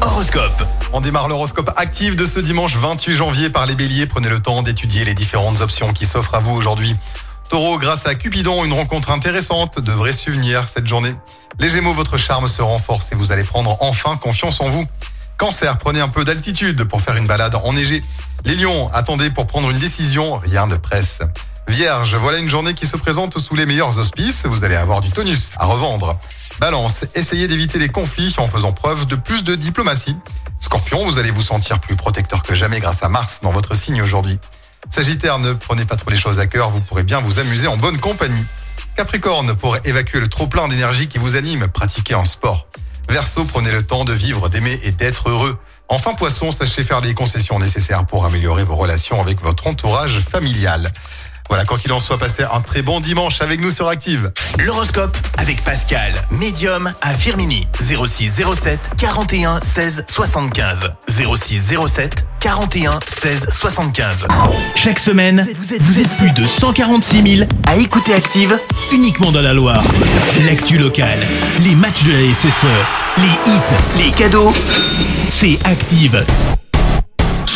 Horoscope. On démarre l'horoscope actif de ce dimanche 28 janvier par les béliers. Prenez le temps d'étudier les différentes options qui s'offrent à vous aujourd'hui. Taureau, grâce à Cupidon, une rencontre intéressante, de vrais souvenirs cette journée. Les Gémeaux, votre charme se renforce et vous allez prendre enfin confiance en vous. Cancer, prenez un peu d'altitude pour faire une balade enneigée. Les Lions, attendez pour prendre une décision, rien ne presse. Vierge, voilà une journée qui se présente sous les meilleurs auspices, vous allez avoir du tonus à revendre. Balance, essayez d'éviter les conflits en faisant preuve de plus de diplomatie. Scorpion, vous allez vous sentir plus protecteur que jamais grâce à Mars dans votre signe aujourd'hui. Sagittaire, ne prenez pas trop les choses à cœur, vous pourrez bien vous amuser en bonne compagnie. Capricorne, pour évacuer le trop-plein d'énergie qui vous anime, pratiquez un sport. Verseau, prenez le temps de vivre, d'aimer et d'être heureux. Enfin, Poisson, sachez faire les concessions nécessaires pour améliorer vos relations avec votre entourage familial. Voilà, quoi qu'il en soit, passé un très bon dimanche avec nous sur Active. L'horoscope avec Pascal, médium à Firmini. 06 07 41 16 75. 06 07 41 16 75. Chaque semaine, vous êtes plus de 146 000 à écouter Active uniquement dans la Loire. L'actu locale, les matchs de la SSE, les hits, les cadeaux, c'est Active.